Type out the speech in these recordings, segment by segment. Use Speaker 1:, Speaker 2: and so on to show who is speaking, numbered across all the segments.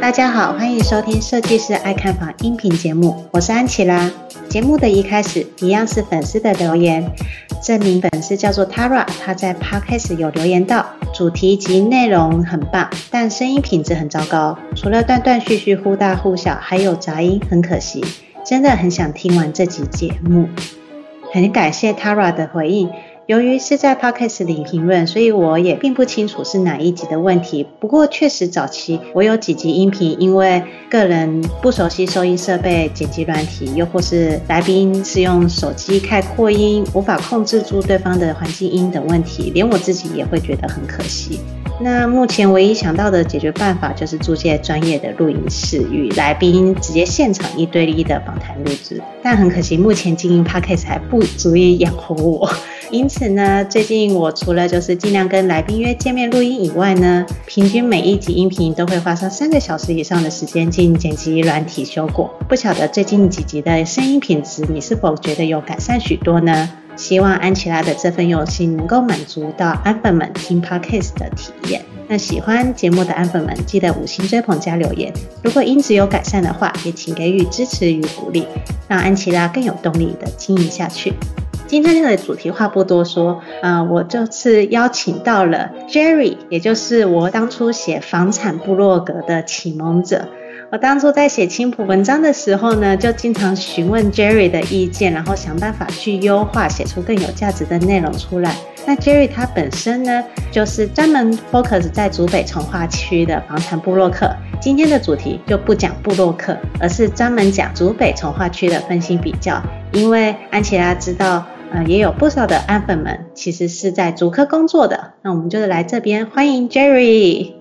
Speaker 1: 大家好，欢迎收听设计师爱看房音频节目，我是安琪拉。节目的一开始，一样是粉丝的留言。这名粉丝叫做 Tara，他在 Podcast 有留言道：主题及内容很棒，但声音品质很糟糕，除了断断续续、忽大忽小，还有杂音，很可惜。真的很想听完这集节目。很感谢 Tara 的回应。由于是在 Podcast 里评论，所以我也并不清楚是哪一集的问题。不过确实早期我有几集音频，因为个人不熟悉收音设备、剪辑软体，又或是来宾是用手机开扩音，无法控制住对方的环境音等问题，连我自己也会觉得很可惜。那目前唯一想到的解决办法，就是租借专业的录音室，与来宾直接现场一对一的访谈录制。但很可惜，目前经营 Podcast 还不足以养活我。因此呢，最近我除了就是尽量跟来宾约见面录音以外呢，平均每一集音频都会花上三个小时以上的时间进行剪辑软体修过。不晓得最近几集的声音品质，你是否觉得有改善许多呢？希望安琪拉的这份用心能够满足到安粉们听 Podcast 的体验。那喜欢节目的安粉们，记得五星追捧加留言。如果音质有改善的话，也请给予支持与鼓励，让安琪拉更有动力的经营下去。今天的主题话不多说，呃，我这次邀请到了 Jerry，也就是我当初写房产部落格的启蒙者。我当初在写青浦文章的时候呢，就经常询问 Jerry 的意见，然后想办法去优化，写出更有价值的内容出来。那 Jerry 他本身呢，就是专门 focus 在竹北从化区的房产部落客。今天的主题就不讲部落客，而是专门讲竹北从化区的分析比较，因为安琪拉知道。呃，也有不少的安粉们其实是在足科工作的，那我们就是来这边欢迎 Jerry。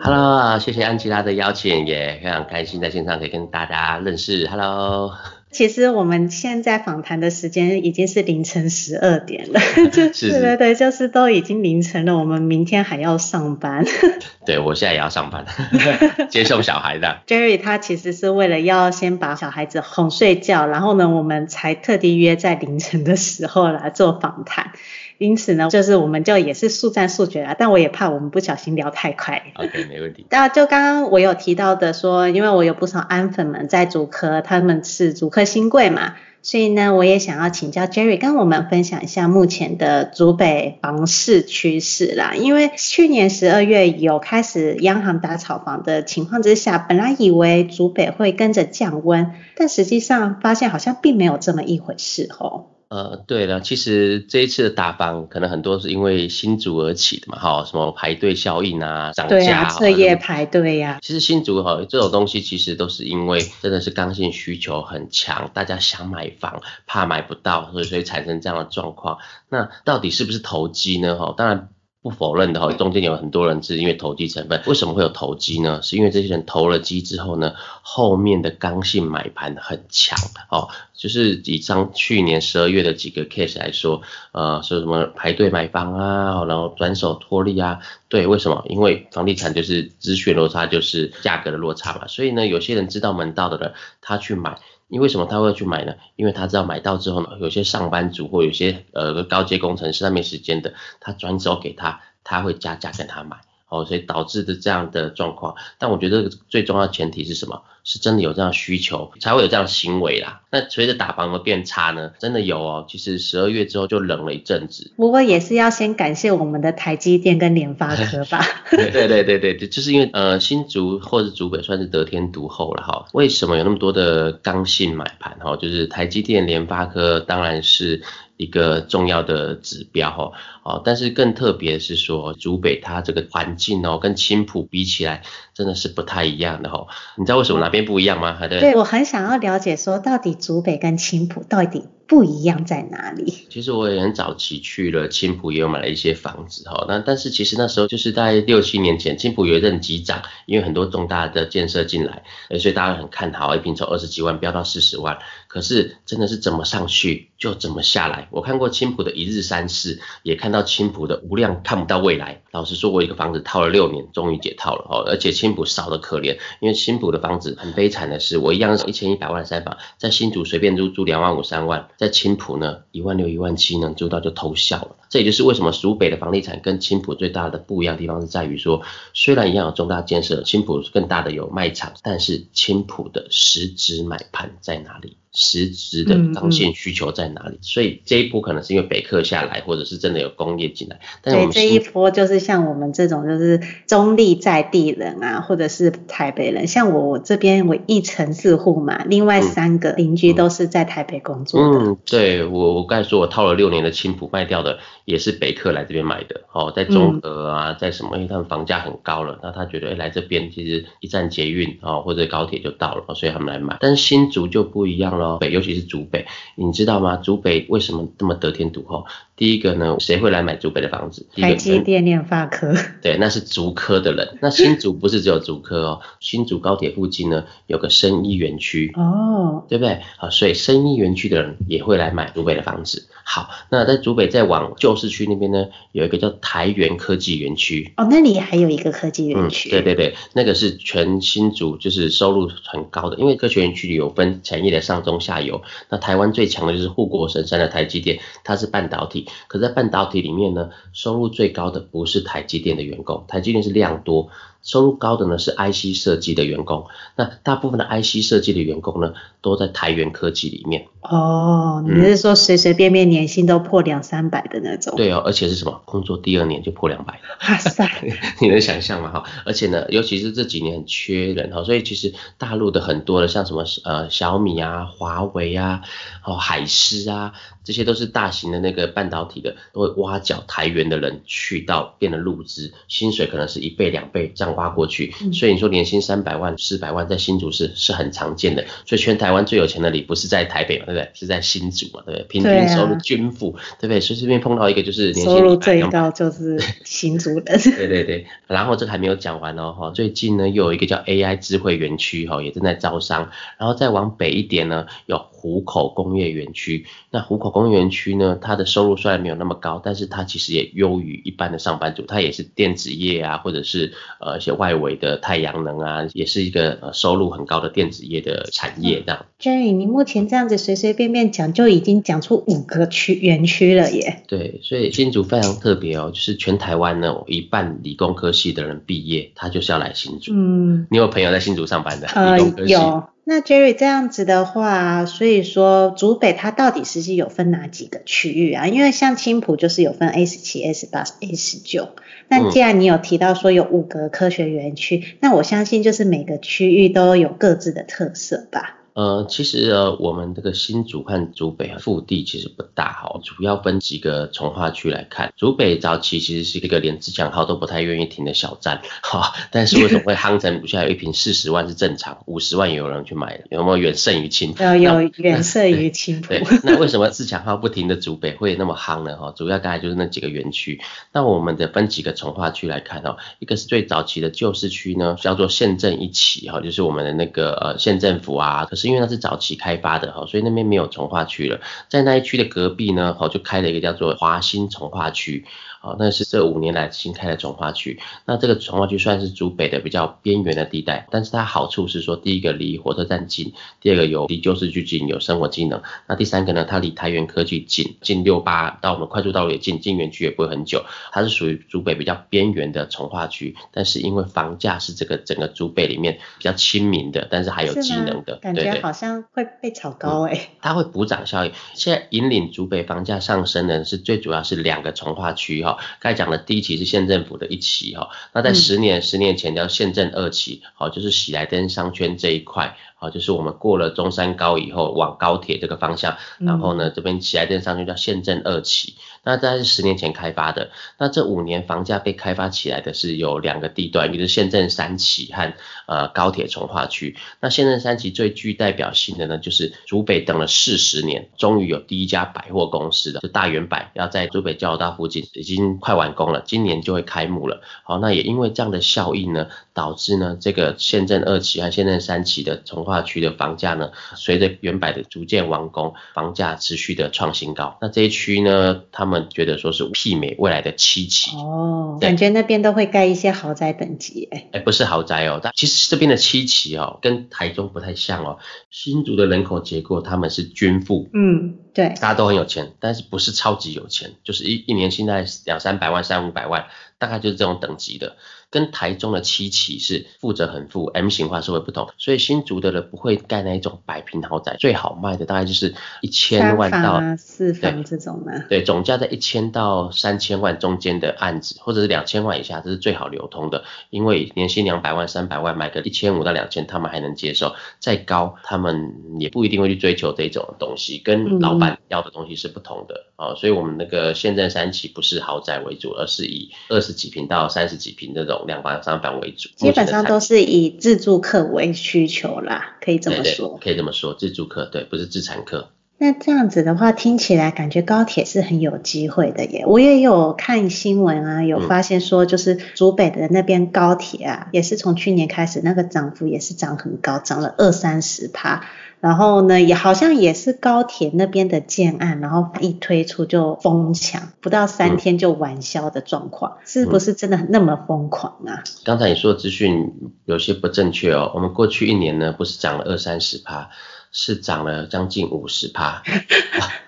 Speaker 2: Hello，谢谢安吉拉的邀请，也非常开心在线上可以跟大家认识。Hello。
Speaker 1: 其实我们现在访谈的时间已经是凌晨十二点了，就是对对对，就是都已经凌晨了，我们明天还要上班。
Speaker 2: 对，我现在也要上班，接送小孩的。
Speaker 1: Jerry 他其实是为了要先把小孩子哄睡觉，然后呢，我们才特地约在凌晨的时候来做访谈。因此呢，就是我们就也是速战速决了，但我也怕我们不小心聊太快。
Speaker 2: OK，没问题。
Speaker 1: 那就刚刚我有提到的说，因为我有不少安粉们在主科，他们是主科新贵嘛，所以呢，我也想要请教 Jerry 跟我们分享一下目前的主北房市趋势啦。因为去年十二月有开始央行打炒房的情况之下，本来以为主北会跟着降温，但实际上发现好像并没有这么一回事哦。
Speaker 2: 呃，对了，其实这一次的打房可能很多是因为新竹而起的嘛，哈，什么排队效应啊，涨价，
Speaker 1: 对啊，彻夜排队呀、啊。
Speaker 2: 其实新竹哈这种东西其实都是因为真的是刚性需求很强，大家想买房怕买不到，所以所以产生这样的状况。那到底是不是投机呢？哈，当然。不否认的哈，中间有很多人是因为投机成分。为什么会有投机呢？是因为这些人投了机之后呢，后面的刚性买盘很强哦。就是以上去年十二月的几个 case 来说，呃，说什么排队买房啊，然后转手脱利啊，对，为什么？因为房地产就是资讯落差，就是价格的落差嘛。所以呢，有些人知道门道的人，他去买。因为什么他会去买呢？因为他知道买到之后呢，有些上班族或有些呃高阶工程师他没时间的，他转手给他，他会加价跟他买。哦，所以导致的这样的状况，但我觉得最重要的前提是什么？是真的有这样需求，才会有这样的行为啦。那随着打房的变差呢？真的有哦。其实十二月之后就冷了一阵子。
Speaker 1: 不过也是要先感谢我们的台积电跟联发科吧。
Speaker 2: 对对对对对，就是因为呃新竹或者竹北算是得天独厚了哈。为什么有那么多的刚性买盘哈？就是台积电、联发科当然是。一个重要的指标哈，哦，但是更特别的是说，竹北它这个环境哦，跟青浦比起来，真的是不太一样的哈。你知道为什么哪边不一样吗？对，
Speaker 1: 对，我很想要了解说，到底竹北跟青浦到底不一样在哪里？
Speaker 2: 其实我也很早期去了青浦，也有买了一些房子哈。那但是其实那时候就是在六七年前，青浦有一阵急涨，因为很多重大的建设进来，所以大家很看好，一平从二十几万飙到四十万。可是真的是怎么上去就怎么下来。我看过青浦的一日三市，也看到青浦的无量看不到未来。老实说，我一个房子套了六年，终于解套了哦。而且青浦少得可怜，因为青浦的房子很悲惨的是，我一样是一千一百万三房，在新竹随便租租两万五三万，在青浦呢，一万六、一万七能租到就偷笑了。这也就是为什么苏北的房地产跟青浦最大的不一样的地方是在于说，虽然一样有重大建设，青浦更大的有卖场，但是青浦的实质买盘在哪里？实质的刚性需求在哪里？嗯嗯，所以这一波可能是因为北客下来，或者是真的有工业进来。但是我们
Speaker 1: 这一波就是像我们这种就是中立在地人啊，或者是台北人，像我我这边我一城四户嘛，另外三个邻居都是在台北工作的。
Speaker 2: 嗯，对我我刚才说我套了六年的青浦卖掉的，也是北客来这边买的。哦，在中和啊，在什么？因为他们房价很高了，那他觉得哎来这边其实一站捷运啊或者高铁就到了，所以他们来买。但是新竹就不一样了。北，尤其是竹北，你知道吗？竹北为什么这么得天独厚？第一个呢，谁会来买竹北的房子？
Speaker 1: 台积电、联发科。
Speaker 2: 对，那是竹科的人。那新竹不是只有竹科哦，新竹高铁附近呢有个生医园区哦，对不对？好，所以生医园区的人也会来买竹北的房子。好，那在竹北再往旧市区那边呢，有一个叫台元科技园区。
Speaker 1: 哦，那里还有一个科技园区。
Speaker 2: 嗯，对对对，那个是全新竹就是收入很高的，因为科学园区里有分产业的上中下游。那台湾最强的就是护国神山的台积电，它是半导体。可在半导体里面呢，收入最高的不是台积电的员工，台积电是量多。收入高的呢是 IC 设计的员工，那大部分的 IC 设计的员工呢都在台元科技里面。
Speaker 1: 哦，你是说随随便便年薪都破两三百的那种？
Speaker 2: 对哦，而且是什么？工作第二年就破两百。哇塞，你能想象吗？哈，而且呢，尤其是这几年很缺人哈，所以其实大陆的很多的像什么呃小米啊、华为啊、哦海思啊，这些都是大型的那个半导体的，都会挖角台元的人去到变得入资，薪水可能是一倍两倍这样。挖过去，所以你说年薪三百万、四百万在新竹是是很常见的。所以全台湾最有钱的里不是在台北嘛，对不对？是在新竹嘛，对不对？平均收入均富，对不对？所以这边碰到一个就是年薪
Speaker 1: 收入最高就是 新竹人。
Speaker 2: 对对对，然后这个还没有讲完哦，哈，最近呢又有一个叫 AI 智慧园区哈，也正在招商。然后再往北一点呢，有湖口工业园区。那湖口工业园区呢，它的收入虽然没有那么高，但是它其实也优于一般的上班族，它也是电子业啊，或者是呃。一些外围的太阳能啊，也是一个呃收入很高的电子业的产业。这样
Speaker 1: ，Jerry，你目前这样子随随便便讲，就已经讲出五个区园区了耶。
Speaker 2: 对，所以新竹非常特别哦，就是全台湾呢，一半理工科系的人毕业，他就是要来新竹。嗯，你有朋友在新竹上班的？
Speaker 1: 呃，有。那 Jerry 这样子的话，所以说竹北它到底实际有分哪几个区域啊？因为像青浦就是有分 A 十七、A 十八、A 十九。那既然你有提到说有五个科学园区，那我相信就是每个区域都有各自的特色吧。
Speaker 2: 呃，其实呃，我们这个新竹和竹北腹地其实不大哈，主要分几个从化区来看。竹北早期其实是一个连自强号都不太愿意停的小站哈，但是为什么会夯成现在有一瓶四十万是正常，五十万也有人去买，有没有远胜于青？
Speaker 1: 呃，有远胜于青埔。
Speaker 2: 对，那为什么自强号不停的竹北会那么夯呢？哈，主要大概就是那几个园区。那我们得分几个从化区来看哦，一个是最早期的旧市区呢，叫做县政一期哈，就是我们的那个呃县政府啊，可是。因为那是早期开发的哈，所以那边没有从化区了。在那一区的隔壁呢，哈，就开了一个叫做华新从化区。好，那是这五年来新开的从化区。那这个从化区算是竹北的比较边缘的地带，但是它好处是说，第一个离火车站近，第二个有离旧市区近，有生活机能。那第三个呢，它离台源科技近，近六八到我们快速道路也近，进园区也不会很久。它是属于竹北比较边缘的从化区，但是因为房价是这个整个竹北里面比较亲民的，但是还有机能的，
Speaker 1: 感觉好像会被炒高哎、欸嗯。
Speaker 2: 它会补涨效应。现在引领竹北房价上升的是最主要是两个从化区哈。刚才讲的第一期是县政府的一期哈，那在十年十年前叫县政二期，好，就是喜来登商圈这一块。好，就是我们过了中山高以后往高铁这个方向，然后呢，这边喜来登商圈叫县政二期，那大概是十年前开发的。那这五年房价被开发起来的是有两个地段，一个是县政三期和呃高铁从化区。那县政三期最具代表性的呢，就是竹北等了四十年，终于有第一家百货公司的，大圆百要在竹北交流道附近，已经快完工了，今年就会开幕了。好，那也因为这样的效应呢，导致呢这个县政二期和县政三期的从化区的房价呢，随着远百的逐渐完工，房价持续的创新高。那这一区呢，他们觉得说是媲美未来的七期。
Speaker 1: 哦，感觉那边都会盖一些豪宅等级诶。
Speaker 2: 哎，不是豪宅哦，但其实这边的七期哦，跟台中不太像哦。新竹的人口结构，他们是均富，
Speaker 1: 嗯，对，
Speaker 2: 大家都很有钱，但是不是超级有钱，就是一一年现在两三百万、三五百万，大概就是这种等级的。跟台中的七期是负责很富 M 型化社会不同，所以新竹的人不会盖那一种百平豪宅，最好卖的大概就是一千万到
Speaker 1: 四房这种的。
Speaker 2: 对，总价在一千到三千万中间的案子，或者是两千万以下，这是最好流通的。因为年薪两百万、三百万买个一千五到两千，他们还能接受。再高，他们也不一定会去追求这种东西，跟老板要的东西是不同的啊、嗯哦。所以我们那个现在三期不是豪宅为主，而是以二十几平到三十几平这种。两房三房为主，
Speaker 1: 基本上都是以自助客为需求啦，可以这
Speaker 2: 么说。可以这么说，自助客对，不是自产客。
Speaker 1: 那这样子的话，听起来感觉高铁是很有机会的耶。我也有看新闻啊，有发现说，就是竹北的那边高铁啊，也是从去年开始，那个涨幅也是涨很高，涨了二三十趴。然后呢，也好像也是高铁那边的建案，然后一推出就疯抢，不到三天就完销的状况，嗯、是不是真的那么疯狂啊？
Speaker 2: 刚才你说的资讯有些不正确哦，我们过去一年呢，不是涨了二三十趴。是涨了将近五十趴，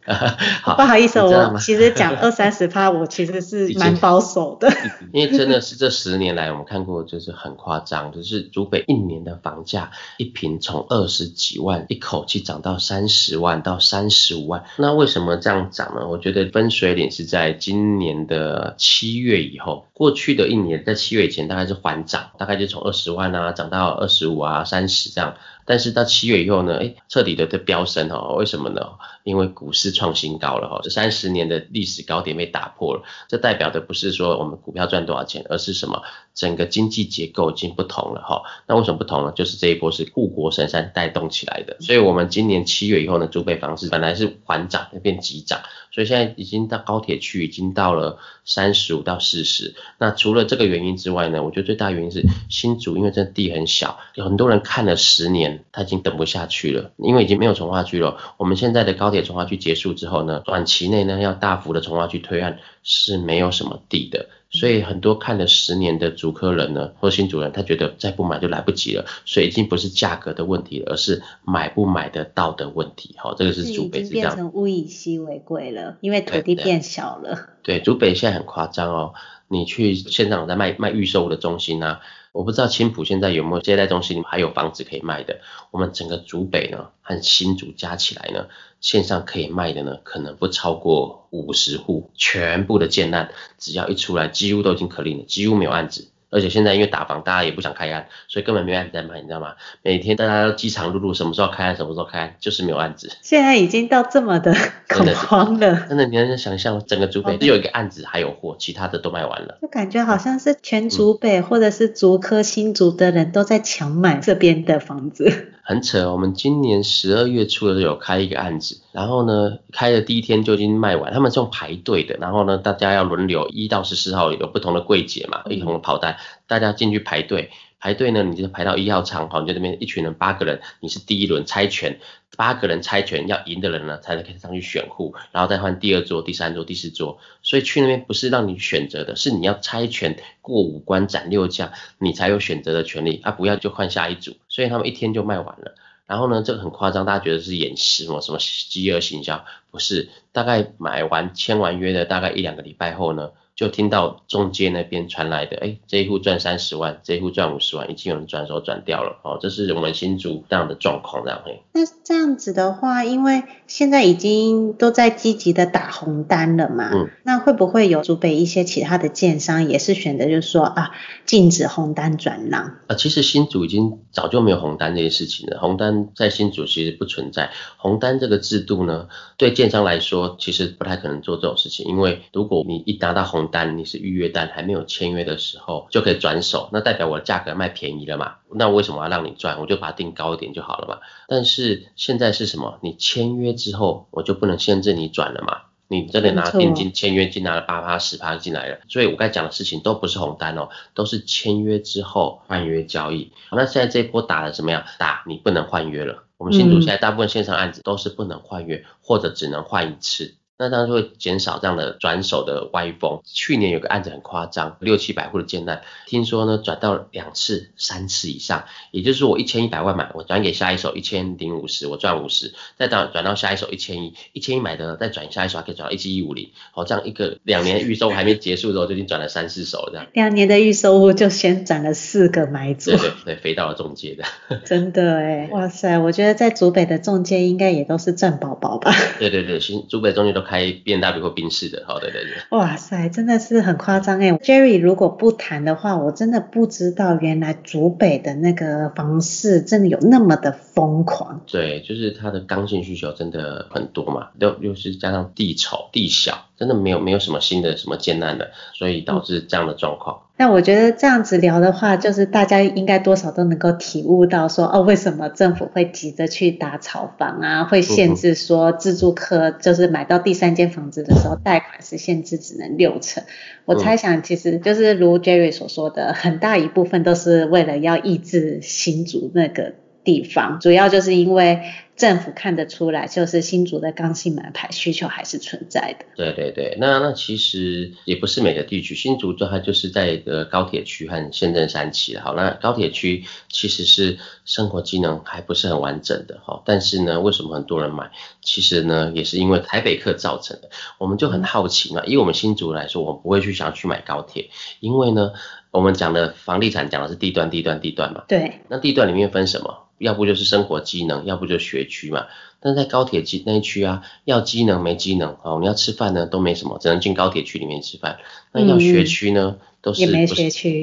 Speaker 1: 好，不好意思，我其实讲 二三十趴，我其实是蛮保守的，
Speaker 2: 因为真的是这十年来我们看过，就是很夸张，就是竹北一年的房价一平从二十几万一口气涨到三十万到三十五万，那为什么这样涨呢？我觉得分水岭是在今年的七月以后，过去的一年在七月以前大概是缓涨，大概就从二十万啊涨到二十五啊三十这样。但是到七月以后呢，哎，彻底的在飙升哦，为什么呢？因为股市创新高了哈，这三十年的历史高点被打破了，这代表的不是说我们股票赚多少钱，而是什么？整个经济结构已经不同了哈。那为什么不同呢？就是这一波是护国神山带动起来的，所以我们今年七月以后呢，竹北房市本来是缓涨，变急涨，所以现在已经到高铁区，已经到了三十五到四十。那除了这个原因之外呢，我觉得最大原因是新竹，因为这地很小，有很多人看了十年，他已经等不下去了，因为已经没有从化区了。我们现在的高铁从化区结束之后呢，短期内呢要大幅的从化区推案是没有什么地的。所以很多看了十年的竹科人呢，或新竹人，他觉得再不买就来不及了。所以已经不是价格的问题了，而是买不买得到的问题。好，这个是主北是这样。
Speaker 1: 变成物以稀为贵了，因为土地变小了。
Speaker 2: 对，竹北现在很夸张哦。你去现场在卖卖预售的中心啊，我不知道青浦现在有没有接待中心还有房子可以卖的。我们整个竹北呢和新竹加起来呢，线上可以卖的呢，可能不超过五十户，全部的建案只要一出来，几乎都已经可定了，几乎没有案子。而且现在因为打房，大家也不想开案，所以根本没有案子在卖，你知道吗？每天大家都饥肠辘辘，什么时候开案，什么时候开案，就是没有案子。
Speaker 1: 现在已经到这么的 恐慌了，
Speaker 2: 真的，你能想象整个竹北只有一个案子还有货，其他的都卖完了。
Speaker 1: 就感觉好像是全竹北或者是竹科新竹的人都在抢买这边的房子。
Speaker 2: 很扯，我们今年十二月初的时候有开一个案子，然后呢，开的第一天就已经卖完，他们是用排队的，然后呢，大家要轮流一到十四号有不同的柜姐嘛，一同的跑单，大家进去排队。排队呢，你就排到一号场，好，你就这边一群人八个人，你是第一轮猜拳，八个人猜拳要赢的人呢，才能可以上去选户，然后再换第二桌、第三桌、第四桌。所以去那边不是让你选择的，是你要猜拳过五关斩六将，你才有选择的权利啊！不要就换下一组。所以他们一天就卖完了。然后呢，这个很夸张，大家觉得是演示吗？什么饥饿行销？不是，大概买完签完约的大概一两个礼拜后呢。就听到中介那边传来的，哎，这一户赚三十万，这一户赚五十万，已经有人转手转掉了，哦，这是我们新竹这样的状况，这样嘿。
Speaker 1: 那这样子的话，因为现在已经都在积极的打红单了嘛，嗯，那会不会有竹北一些其他的建商也是选择，就是说啊，禁止红单转让？
Speaker 2: 啊，其实新竹已经早就没有红单这些事情了，红单在新竹其实不存在，红单这个制度呢，对建商来说其实不太可能做这种事情，因为如果你一拿到红单，你是预约单，还没有签约的时候就可以转手，那代表我的价格卖便宜了嘛？那为什么要让你赚？我就把它定高一点就好了嘛。但是现在是什么？你签约之后，我就不能限制你转了嘛？你这里拿定金签约金拿了八趴十趴进来了，所以我刚才讲的事情都不是红单哦，都是签约之后换约交易。那现在这一波打的怎么样？打你不能换约了。我们新竹现在大部分线上案子都是不能换约，或者只能换一次。那当然就会减少这样的转手的歪风。去年有个案子很夸张，六七百户的建案，听说呢转到两次、三次以上，也就是说我一千一百万买，我转给下一手一千零五十，我赚五十，再到转到下一手一千一，一千一买的再转下一手还可以转到一七一五零，好，这样一个两年预售还没结束的时候就已经转了三四手这样。
Speaker 1: 两年的预售屋就先转了四个买主。
Speaker 2: 对对对，飞到了中介的。
Speaker 1: 真的哎，哇塞，我觉得在竹北的中介应该也都是赚宝宝吧？
Speaker 2: 对对对，新竹北中介都开 BMW 或宾士的，好对对对。
Speaker 1: 哇塞，真的是很夸张哎，Jerry 如果不谈的话，我真的不知道原来竹北的那个房市真的有那么的疯狂。
Speaker 2: 对，就是它的刚性需求真的很多嘛，又又是加上地丑地小，真的没有没有什么新的什么艰难的，所以导致这样的状况。嗯
Speaker 1: 那我觉得这样子聊的话，就是大家应该多少都能够体悟到说，哦，为什么政府会急着去打炒房啊？会限制说自住客就是买到第三间房子的时候，贷款是限制只能六成。我猜想，其实就是如 Jerry 所说的，很大一部分都是为了要抑制新竹那个地方，主要就是因为。政府看得出来，就是新竹的刚性买牌需求还是存在的。
Speaker 2: 对对对，那那其实也不是每个地区，新竹就它就是在一个高铁区和县政三期。好，那高铁区其实是生活机能还不是很完整的哈。但是呢，为什么很多人买？其实呢，也是因为台北客造成的。我们就很好奇嘛，嗯、以我们新竹来说，我们不会去想要去买高铁，因为呢，我们讲的房地产讲的是地段、地段、地段嘛。
Speaker 1: 对。
Speaker 2: 那地段里面分什么？要不就是生活机能，要不就学区嘛。但是在高铁机那一区啊，要机能没机能啊哦，你要吃饭呢都没什么，只能进高铁区里面吃饭。那要学区呢，嗯、都是不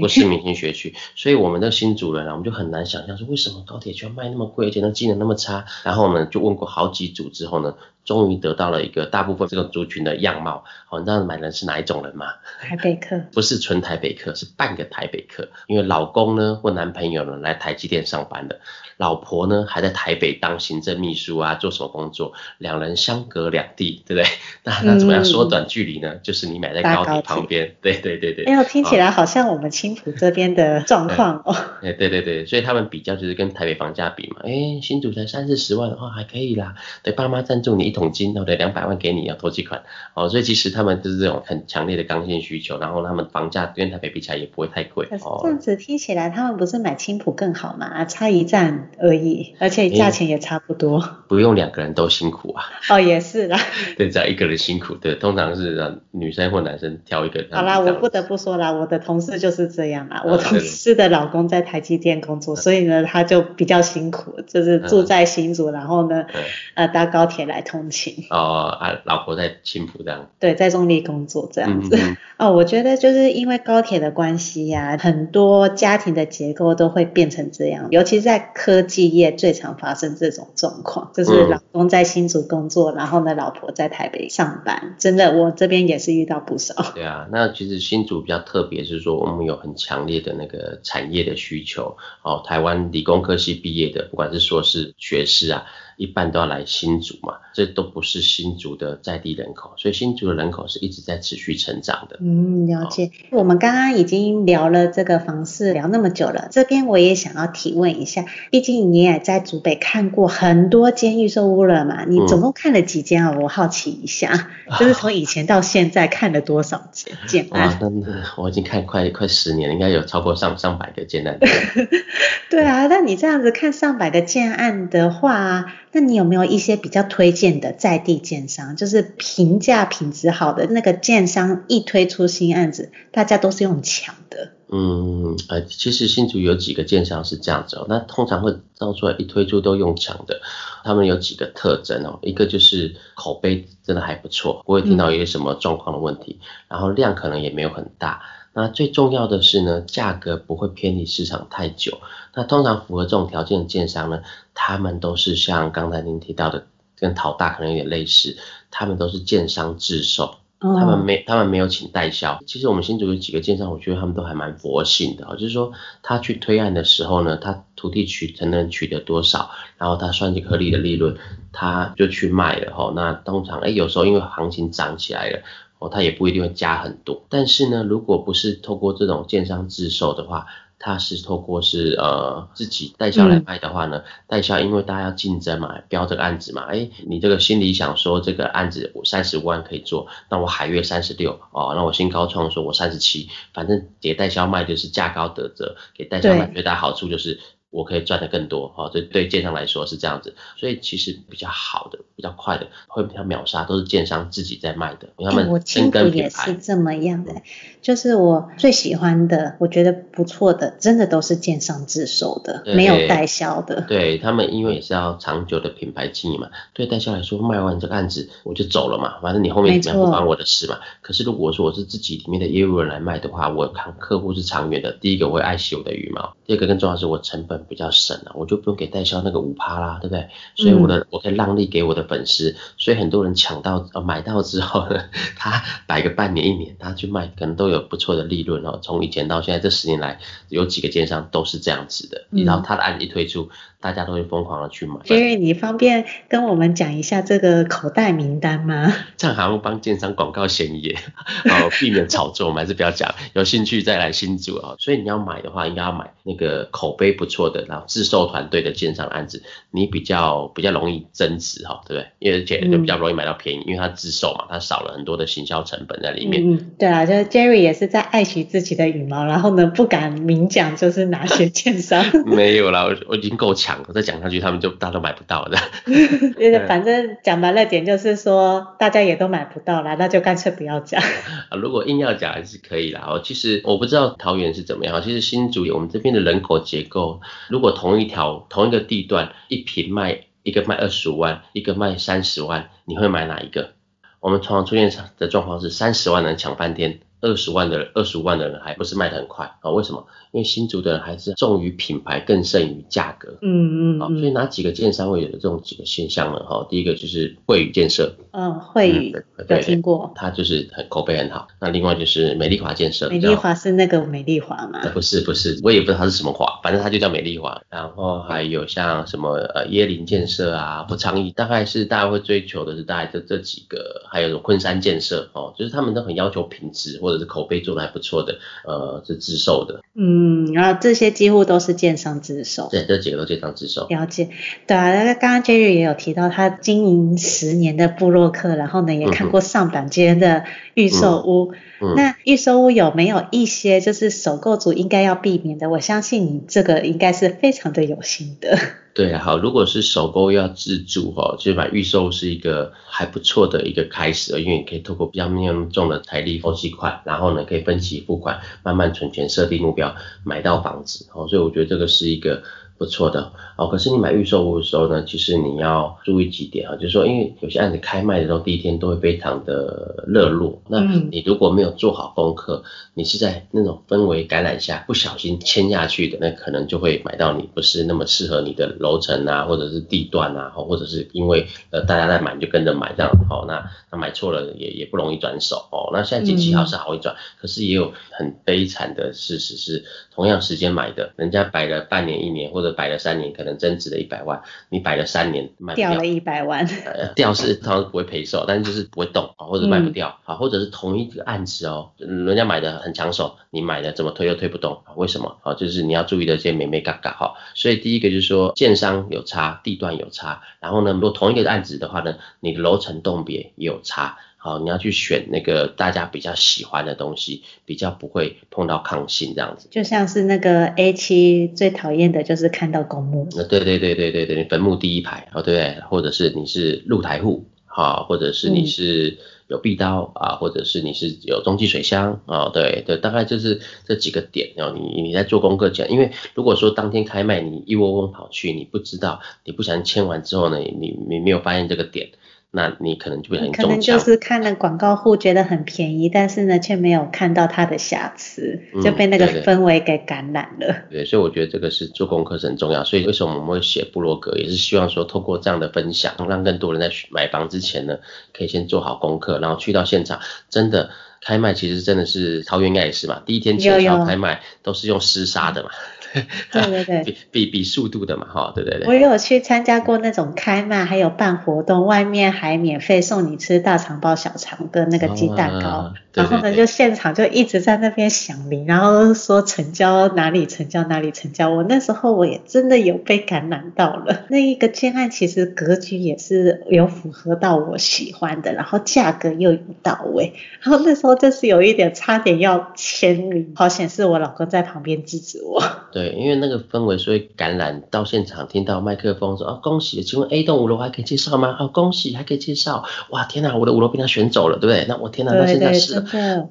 Speaker 2: 是明星学区。所以我们的新主人啊，我们就很难想象说，为什么高铁区要卖那么贵，而且那机能那么差。然后我们就问过好几组之后呢，终于得到了一个大部分这个族群的样貌。哦，你知道买人是哪一种人吗？
Speaker 1: 台北客。
Speaker 2: 不是纯台北客，是半个台北客。因为老公呢或男朋友呢来台积电上班的。老婆呢还在台北当行政秘书啊，做什么工作？两人相隔两地，对不对？那那怎么样缩短距离呢？嗯、就是你买在高铁旁边，对对对对。
Speaker 1: 哎呦，听起来好像我们青浦这边的状况哦。
Speaker 2: 哎，对对对，所以他们比较就是跟台北房价比嘛。哎，新竹才三四十万的话，哦，还可以啦。对，爸妈赞助你一桶金，对不对？两百万给你要头期款哦。所以其实他们就是这种很强烈的刚性需求，然后他们房价跟台北比起来也不会太贵。
Speaker 1: 哦，这样子听起来，他们不是买青埔更好吗？差一站而已。而且价钱也差不多，
Speaker 2: 不用两个人都辛苦啊。
Speaker 1: 哦，也是啦。
Speaker 2: 对，只要一个人辛苦，对，通常是让女生或男生挑一个。
Speaker 1: 好啦，我不得不说啦，我的同事就是这样啦。我同事的老公在台积电工作，所以呢，他就比较辛苦，就是住在新竹，然后呢，呃，搭高铁来通勤。
Speaker 2: 哦，啊，老婆在青浦这样。
Speaker 1: 对，在中立工作这样子。哦，我觉得就是因为高铁的关系呀，很多家庭的结构都会变成这样，尤其是在科技业最。常发生这种状况，就是老公在新竹工作，嗯、然后呢，老婆在台北上班。真的，我这边也是遇到不少。
Speaker 2: 对啊，那其实新竹比较特别，是说我们有很强烈的那个产业的需求。哦，台湾理工科系毕业的，不管是硕士、学士啊。一般都要来新竹嘛，这都不是新竹的在地人口，所以新竹的人口是一直在持续成长的。
Speaker 1: 嗯，了解。哦、我们刚刚已经聊了这个房市聊那么久了，这边我也想要提问一下，毕竟你也在竹北看过很多间预售屋了嘛，你总共看了几间啊？嗯、我好奇一下，就是从以前到现在看了多少间建案？
Speaker 2: 那我已经看快快十年，应该有超过上上百个建案。
Speaker 1: 对啊，那你这样子看上百个建案的话。那你有没有一些比较推荐的在地建商，就是评价品质好的那个建商，一推出新案子，大家都是用抢的？
Speaker 2: 嗯，呃，其实新竹有几个建商是这样子哦，那通常会造出来一推出都用抢的，他们有几个特征哦，一个就是口碑真的还不错，不会听到有些什么状况的问题，嗯、然后量可能也没有很大。那最重要的是呢，价格不会偏离市场太久。那通常符合这种条件的建商呢，他们都是像刚才您提到的，跟淘大可能有点类似，他们都是建商自售，他们没他们没有请代销。其实我们新竹有几个建商，我觉得他们都还蛮佛性的，就是说他去推案的时候呢，他土地取才能取得多少，然后他算计合理的利润，他就去卖了哈。那通常哎，有时候因为行情涨起来了。哦，它也不一定会加很多，但是呢，如果不是透过这种建商自售的话，它是透过是呃自己代销来卖的话呢，代销因为大家要竞争嘛，标这个案子嘛，哎，你这个心里想说这个案子我三十万可以做，那我海月三十六哦，那我新高创说我三十七，反正给代销卖就是价高得折，给代销卖最大好处就是。我可以赚的更多，哈，这对建商来说是这样子，所以其实比较好的、比较快的，会比较秒杀，都是建商自己在卖的。他们
Speaker 1: 我清楚也是这么样的，就是我最喜欢的，我觉得不错的，真的都是建商自售的，没有代销的。
Speaker 2: 对他们，因为也是要长久的品牌经营嘛，对代销来说，卖完这个案子我就走了嘛，反正你后面怎么样不关我的事嘛。可是如果说我是自己里面的业务人来卖的话，我看客户是长远的，第一个我会爱惜我的羽毛，第二个更重要的是我成本。比较省了，我就不用给代销那个五趴啦，对不对？所以我的、嗯、我可以让利给我的粉丝，所以很多人抢到呃买到之后呢，他摆个半年一年，他去卖可能都有不错的利润哦。从以前到现在这十年来，有几个奸商都是这样子的，然后他的案子一推出。大家都会疯狂的去买。
Speaker 1: Jerry，你方便跟我们讲一下这个口袋名单吗？
Speaker 2: 这样好像帮建商广告嫌疑，好，避免炒作，我们还是不要讲。有兴趣再来新竹啊。所以你要买的话，应该要买那个口碑不错的，然后自售团队的建商案子，你比较比较容易增值哈，对不对？因为而且就比较容易买到便宜，嗯、因为它自售嘛，它少了很多的行销成本在里面。
Speaker 1: 嗯，对啊，就是 Jerry 也是在爱惜自己的羽毛，然后呢不敢明讲，就是哪些建商。
Speaker 2: 没有啦，我我已经够强。我再讲下去，他们就大家都买不到了。
Speaker 1: 反正讲白了点，就是说大家也都买不到了，那就干脆不要讲。
Speaker 2: 啊，如果硬要讲还是可以啦。哦，其实我不知道桃园是怎么样。其实新竹我们这边的人口结构，如果同一条同一个地段，一平卖一个卖二十五万，一个卖三十万，你会买哪一个？我们常常出现的状况是三十万能抢半天。二十万的人，二十五万的人还不是卖的很快啊？为什么？因为新竹的人还是重于品牌，更胜于价格。嗯嗯。好，所以哪几个建商会有这种几个现象呢？哈，第一个就是惠宇建设。嗯，
Speaker 1: 惠宇有听过。
Speaker 2: 它就是很口碑很好。那另外就是美丽华建设。
Speaker 1: 美丽华是那个美丽华吗？
Speaker 2: 不是不是，我也不知道它是什么华，反正它就叫美丽华。然后还有像什么呃椰林建设啊，不昌邑，大概是大家会追求的是大概这这几个，还有昆山建设哦，就是他们都很要求品质。或者是口碑做的还不错的，呃，是自售的。
Speaker 1: 嗯，然后这些几乎都是建商自售。
Speaker 2: 对，这几个都建商自售。
Speaker 1: 了解，对啊，那刚刚 Jerry 也有提到，他经营十年的布洛克，然后呢也看过上百间的预售屋。嗯嗯、那预售屋有没有一些就是首购族应该要避免的？我相信你这个应该是非常的有心的。
Speaker 2: 对，好，如果是首购要自住哈，其实买预售是一个还不错的一个开始，因为你可以透过比较没有那么重的财力分期款，然后呢可以分期付款，慢慢存钱，设定目标，买到房子，哦，所以我觉得这个是一个。不错的哦，可是你买预售屋的时候呢，其实你要注意几点啊，就是说，因为有些案子开卖的时候，第一天都会非常的热络，那你如果没有做好功课，你是在那种氛围感染下不小心签下去的，那可能就会买到你不是那么适合你的楼层啊，或者是地段啊，或者是因为呃大家在买你就跟着买这样，哦，那那买错了也也不容易转手哦。那现在景气好是好一转，可是也有很悲惨的事实是，同样时间买的，人家摆了半年一年或者。摆了三年，可能增值了一百万，你摆了三年卖掉，
Speaker 1: 掉了一百万，
Speaker 2: 呃，掉是通常不会赔售，但是就是不会动啊，或者卖不掉啊，或者是同一个案子哦，人家买的很抢手，你买的怎么推又推不动，为什么啊？就是你要注意的这些美眉嘎嘎哈。所以第一个就是说，建商有差，地段有差，然后呢，如果同一个案子的话呢，你的楼层栋别也有差。好，你要去选那个大家比较喜欢的东西，比较不会碰到抗性这样子。
Speaker 1: 就像是那个 A 七最讨厌的就是看到公墓。
Speaker 2: 呃，对对对对对对，坟墓第一排，哦对？或者是你是露台户，好，或者是你是有壁刀啊，或者是你是有中继水箱啊，对对，大概就是这几个点哦。你你在做功课讲，因为如果说当天开卖，你一窝蜂跑去，你不知道，你不小心签完之后呢，你你没有发现这个点。那你可能就会很可能
Speaker 1: 就是看了广告户觉得很便宜，但是呢却没有看到它的瑕疵，就被那个氛围给感染了。
Speaker 2: 嗯、对，对，对，所以我觉得这个是做功课是很重要。所以为什么我们会写部落格，也是希望说透过这样的分享，让更多人在买房之前呢，可以先做好功课，然后去到现场，真的开卖其实真的是桃园应该也是嘛，第一天前朝开卖都是用厮杀的嘛。
Speaker 1: 对对对，
Speaker 2: 比比比速度的嘛，哈，对对对。
Speaker 1: 我有去参加过那种开卖，还有办活动，外面还免费送你吃大肠包小肠跟那个鸡蛋糕，哦啊、对对对，然后呢就现场就一直在那边响铃，然后说成交哪里成交哪里成交。我那时候我也真的有被感染到了，那一个建案其实格局也是有符合到我喜欢的，然后价格又有到位，然后那时候就是有一点差点要签名，好险是我老公在旁边制止我。
Speaker 2: 对，因为那个氛围所以感染到现场，听到麦克风说哦，恭喜，请问 A 栋五楼还可以介绍吗？哦，恭喜还可以介绍，哇天哪，我的五楼被他选走了，对不对？那我天哪，那现在是，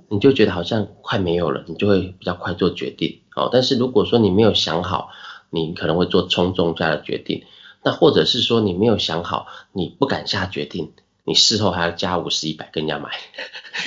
Speaker 2: 你就觉得好像快没有了，你就会比较快做决定。哦，但是如果说你没有想好，你可能会做冲动下的决定，那或者是说你没有想好，你不敢下决定。你事后还要加五十一百跟人家买，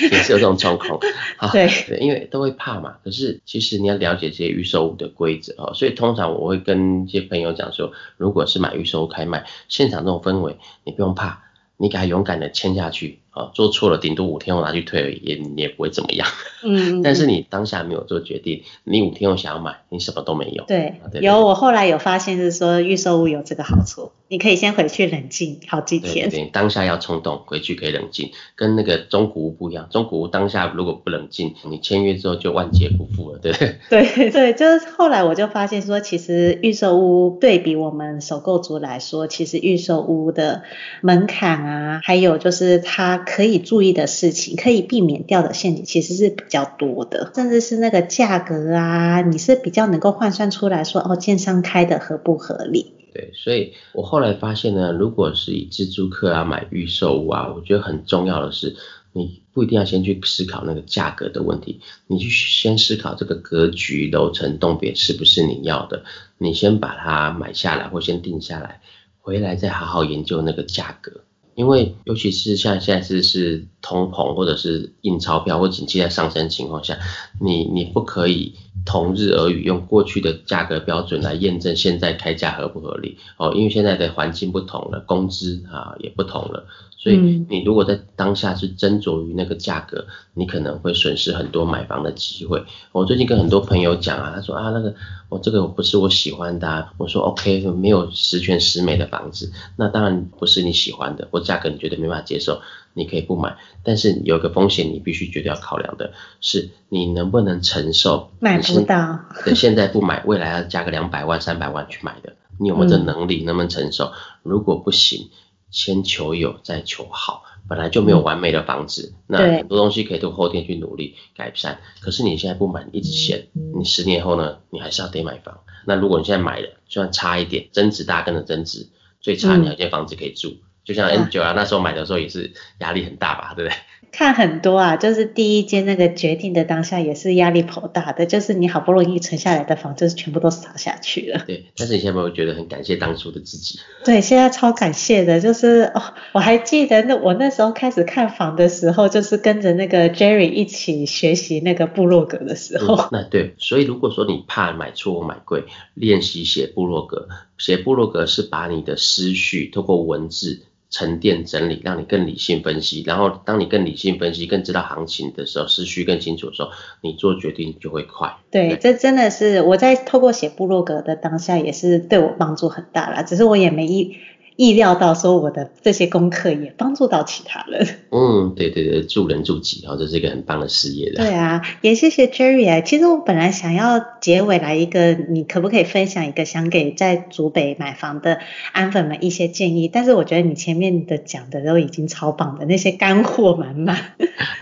Speaker 2: 也是有这种状况。
Speaker 1: 对
Speaker 2: 对，因为都会怕嘛。可是其实你要了解这些预售物的规则哦，所以通常我会跟一些朋友讲说，如果是买预售物开卖，现场这种氛围，你不用怕，你给他勇敢的签下去。啊，做错了顶多五天后拿去退而已，也也不会怎么样。嗯，但是你当下没有做决定，你五天后想要买，你什么都没有。
Speaker 1: 对，有我后来有发现是说预售物有这个好处，你可以先回去冷静好几天。
Speaker 2: 对，对，当下要冲动，回去可以冷静，跟那个中古屋不一样。中古屋当下如果不冷静，你签约之后就万劫不复了，对不对？
Speaker 1: 对 对，就是后来我就发现说，其实预售屋对比我们首购族来说，其实预售屋的门槛啊，还有就是它。可以注意的事情，可以避免掉的陷阱，其实是比较多的，甚至是那个价格啊，你是比较能够换算出来说，哦，建商开的合不合理？
Speaker 2: 对，所以我后来发现呢，如果是以自住客啊买预售屋啊，我觉得很重要的是，你不一定要先去思考那个价格的问题，你去先思考这个格局、楼层、栋别是不是你要的，你先把它买下来或先定下来，回来再好好研究那个价格。因为尤其是像现在是是通膨或者是印钞票或景气在上升情况下，你你不可以同日而语用过去的价格标准来验证现在开价合不合理哦，因为现在的环境不同了，工资啊也不同了。所以你如果在当下是斟酌于那个价格，你可能会损失很多买房的机会。我最近跟很多朋友讲啊，他说啊那个我这个不是我喜欢的啊，我说 OK 没有十全十美的房子，那当然不是你喜欢的，或价格你觉得没办法接受，你可以不买。但是有个风险你必须绝对要考量的是，你能不能承受
Speaker 1: 买不到？
Speaker 2: 对，现在不买，未来要加个两百万、三百万去买的，你有没有这能力？能不能承受？如果不行。先求有，再求好。本来就没有完美的房子，嗯、那很多东西可以通过后天去努力改善。可是你现在不买，一直嫌，你十年后呢，你还是要得买房。那如果你现在买了，就算差一点，增值大跟着增值，最差你有间房子可以住。嗯、就像 N 九啊，那时候买的时候也是压力很大吧，对不对？
Speaker 1: 看很多啊，就是第一间那个决定的当下也是压力颇大的，就是你好不容易存下来的房，就是全部都撒下去了。
Speaker 2: 对，但是你现在有没有觉得很感谢当初的自己？
Speaker 1: 对，现在超感谢的，就是哦，我还记得那我那时候开始看房的时候，就是跟着那个 Jerry 一起学习那个部落格的时候。
Speaker 2: 嗯、那对，所以如果说你怕买错或买贵，练习写部落格，写部落格是把你的思绪透过文字。沉淀整理，让你更理性分析。然后，当你更理性分析、更知道行情的时候，思绪更清楚的时候，你做决定就会快。
Speaker 1: 对，对这真的是我在透过写部落格的当下，也是对我帮助很大啦。只是我也没意。意料到说我的这些功课也帮助到其他人。
Speaker 2: 嗯，对对对，助人助己，哦，这是一个很棒的事业的。
Speaker 1: 对啊，也谢谢 Jerry 啊。其实我本来想要结尾来一个，你可不可以分享一个想给在竹北买房的安粉们一些建议？但是我觉得你前面的讲的都已经超棒的，那些干货满满。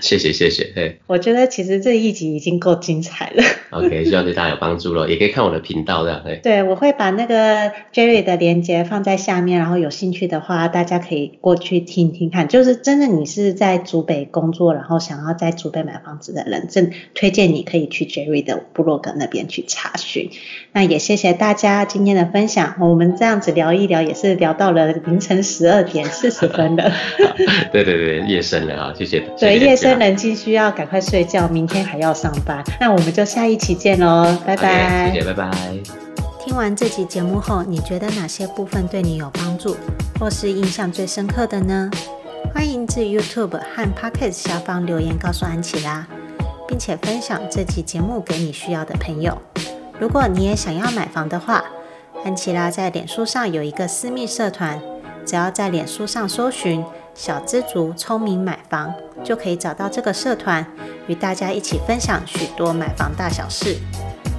Speaker 2: 谢谢谢谢，对。
Speaker 1: 我觉得其实这一集已经够精彩了。
Speaker 2: OK，希望对大家有帮助了，也可以看我的频道这样。对，
Speaker 1: 对我会把那个 Jerry 的链接放在下面，然后有兴趣的话，大家可以过去听听看。就是真的，你是在竹北工作，然后想要在竹北买房子的人，真推荐你可以去 Jerry 的部落格那边去查询。那也谢谢大家今天的分享，我们这样子聊一聊，也是聊到了凌晨十二点四十分了。
Speaker 2: 对对对，夜深了啊，谢谢。
Speaker 1: 对，夜深人静需要赶快睡觉，明天还要上班。那我们就下一期见喽，拜拜。
Speaker 2: Okay, 谢谢，拜拜。
Speaker 1: 听完这期节目后，你觉得哪些部分对你有帮助，或是印象最深刻的呢？欢迎至 YouTube 和 Podcast 下方留言告诉安琪拉，并且分享这期节目给你需要的朋友。如果你也想要买房的话，安琪拉在脸书上有一个私密社团，只要在脸书上搜寻“小知足聪明买房”，就可以找到这个社团，与大家一起分享许多买房大小事。